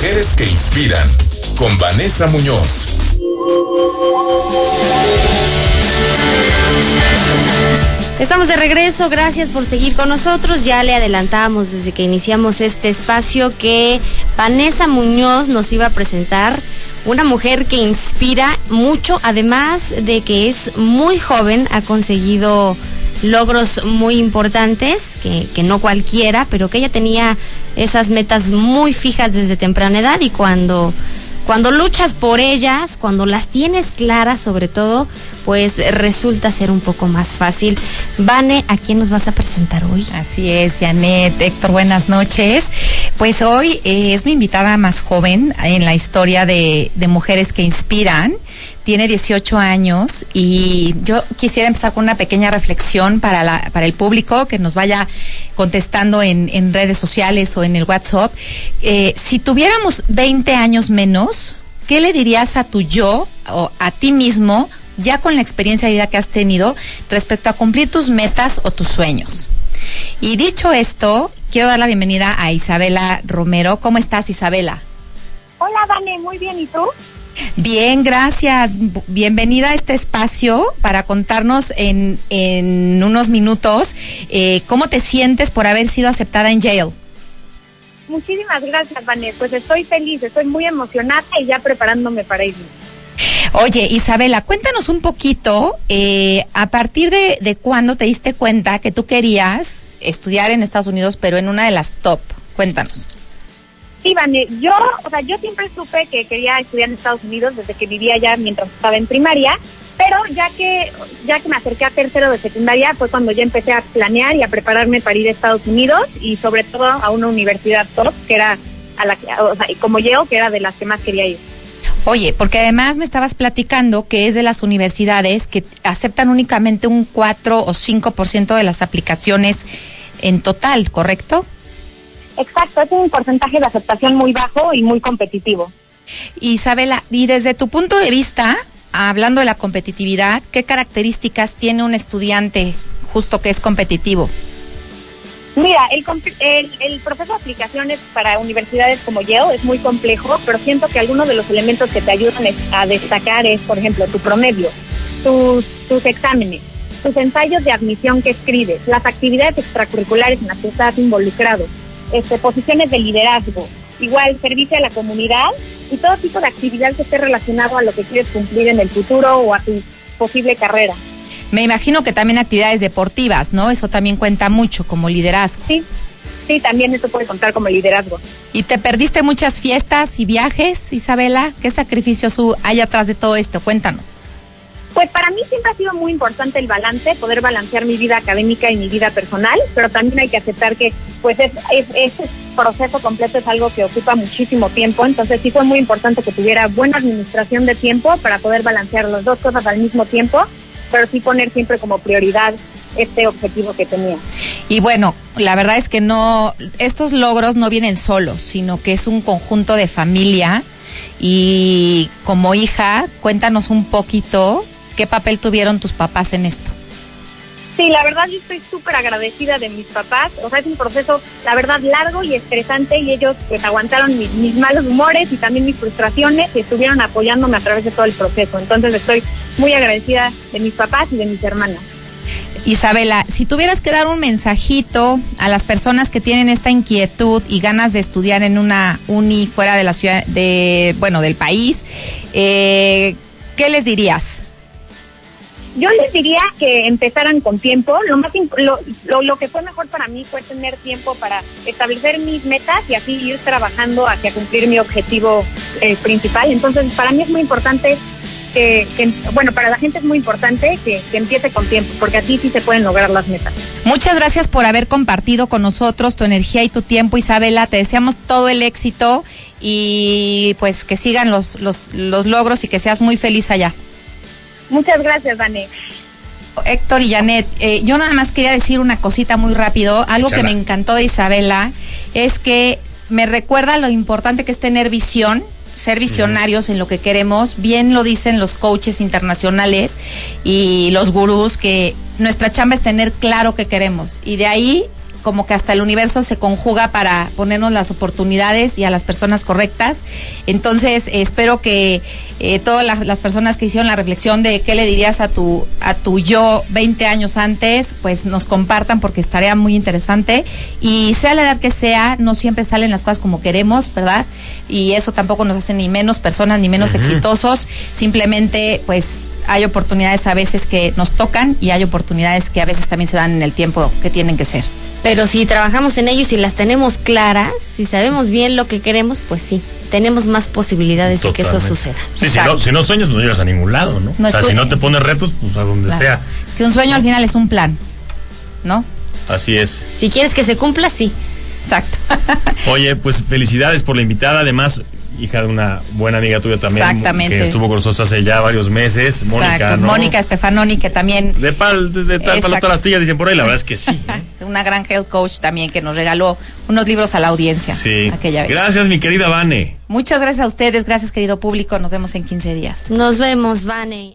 Mujeres que inspiran con Vanessa Muñoz. Estamos de regreso, gracias por seguir con nosotros. Ya le adelantábamos desde que iniciamos este espacio que Vanessa Muñoz nos iba a presentar una mujer que inspira mucho, además de que es muy joven, ha conseguido logros muy importantes, que, que, no cualquiera, pero que ella tenía esas metas muy fijas desde temprana edad y cuando cuando luchas por ellas, cuando las tienes claras sobre todo, pues resulta ser un poco más fácil. Vane, ¿a quién nos vas a presentar hoy? Así es, Janet, Héctor, buenas noches. Pues hoy eh, es mi invitada más joven en la historia de, de mujeres que inspiran tiene 18 años y yo quisiera empezar con una pequeña reflexión para, la, para el público que nos vaya contestando en, redes sociales o en el WhatsApp. Eh, si tuviéramos 20 años menos, ¿qué le dirías a tu yo o a ti mismo, ya con la experiencia de vida que has tenido, respecto a cumplir tus metas o tus sueños? Y dicho esto, quiero dar la bienvenida a Isabela Romero. ¿Cómo estás, Isabela? Hola, Vane, muy bien. ¿Y tú? Bien, gracias. Bienvenida a este espacio para contarnos en, en unos minutos eh, cómo te sientes por haber sido aceptada en Yale. Muchísimas gracias, Vanessa. Pues estoy feliz, estoy muy emocionada y ya preparándome para irme. Oye, Isabela, cuéntanos un poquito, eh, a partir de, de cuándo te diste cuenta que tú querías estudiar en Estados Unidos, pero en una de las top. Cuéntanos. Sí, Vane, yo, o sea, yo siempre supe que quería estudiar en Estados Unidos desde que vivía allá mientras estaba en primaria, pero ya que, ya que me acerqué a tercero de secundaria fue cuando ya empecé a planear y a prepararme para ir a Estados Unidos y sobre todo a una universidad top, que era a la o sea, como yo, que era de las que más quería ir. Oye, porque además me estabas platicando que es de las universidades que aceptan únicamente un 4 o 5% de las aplicaciones en total, ¿correcto? Exacto, es un porcentaje de aceptación muy bajo y muy competitivo. Isabela, y desde tu punto de vista, hablando de la competitividad, ¿qué características tiene un estudiante justo que es competitivo? Mira, el, el, el, proceso de aplicaciones para universidades como Yale es muy complejo, pero siento que algunos de los elementos que te ayudan a destacar es, por ejemplo, tu promedio, tus, tus exámenes, tus ensayos de admisión que escribes, las actividades extracurriculares en las que estás involucrado, este, posiciones de liderazgo, igual servicio a la comunidad y todo tipo de actividad que esté relacionado a lo que quieres cumplir en el futuro o a tu posible carrera. Me imagino que también actividades deportivas, ¿no? Eso también cuenta mucho como liderazgo. Sí, sí, también eso puede contar como liderazgo. ¿Y te perdiste muchas fiestas y viajes, Isabela? ¿Qué sacrificios hay atrás de todo esto? Cuéntanos. Pues para mí siempre ha sido muy importante el balance, poder balancear mi vida académica y mi vida personal, pero también hay que aceptar que pues es, es, ese proceso completo es algo que ocupa muchísimo tiempo, entonces sí fue muy importante que tuviera buena administración de tiempo para poder balancear las dos cosas al mismo tiempo, pero sí poner siempre como prioridad este objetivo que tenía. Y bueno, la verdad es que no, estos logros no vienen solos, sino que es un conjunto de familia y como hija, cuéntanos un poquito ¿Qué papel tuvieron tus papás en esto? Sí, la verdad yo estoy súper agradecida de mis papás. O sea, es un proceso, la verdad, largo y estresante y ellos pues aguantaron mis, mis, malos humores y también mis frustraciones y estuvieron apoyándome a través de todo el proceso. Entonces estoy muy agradecida de mis papás y de mis hermanas. Isabela, si tuvieras que dar un mensajito a las personas que tienen esta inquietud y ganas de estudiar en una uni fuera de la ciudad, de, bueno, del país, eh, ¿qué les dirías? Yo les diría que empezaran con tiempo. Lo más lo, lo, que fue mejor para mí fue tener tiempo para establecer mis metas y así ir trabajando hacia cumplir mi objetivo eh, principal. Entonces, para mí es muy importante que, que, bueno, para la gente es muy importante que, que, empiece con tiempo, porque así sí se pueden lograr las metas. Muchas gracias por haber compartido con nosotros tu energía y tu tiempo, Isabela. Te deseamos todo el éxito y pues que sigan los, los, los logros y que seas muy feliz allá. Muchas gracias, Vané. Héctor y Janet, eh, yo nada más quería decir una cosita muy rápido. Algo Chala. que me encantó de Isabela es que me recuerda lo importante que es tener visión, ser visionarios en lo que queremos. Bien lo dicen los coaches internacionales y los gurús que nuestra chamba es tener claro qué queremos. Y de ahí como que hasta el universo se conjuga para ponernos las oportunidades y a las personas correctas. Entonces, espero que eh, todas las, las personas que hicieron la reflexión de qué le dirías a tu, a tu yo 20 años antes, pues nos compartan porque estaría muy interesante. Y sea la edad que sea, no siempre salen las cosas como queremos, ¿verdad? Y eso tampoco nos hace ni menos personas ni menos exitosos. Simplemente, pues hay oportunidades a veces que nos tocan y hay oportunidades que a veces también se dan en el tiempo que tienen que ser. Pero si trabajamos en ello y si las tenemos claras, si sabemos bien lo que queremos, pues sí, tenemos más posibilidades de que eso suceda. Sí, si no, si no sueñas, no llegas a ningún lado, ¿no? No o sea, si no te pones retos, pues a donde Claro. sea. Es que un sueño al final es un plan, ¿no? Así es. Si quieres que se cumpla, sí. Exacto. Oye, pues felicidades por la invitada. Además, hija de una buena amiga tuya también. Exactamente. Que estuvo con nosotros hace ya varios meses. Mónica. ¿no? Mónica Stefanoni, que también De pal, de, de tal palo todas las tías dicen por ahí, la verdad es que sí. ¿eh? una gran health coach también que nos regaló unos libros a la audiencia Sí. aquella vez. Gracias, mi querida Vane. Muchas gracias a ustedes, gracias querido público, nos vemos en 15 días. Nos vemos, Vane.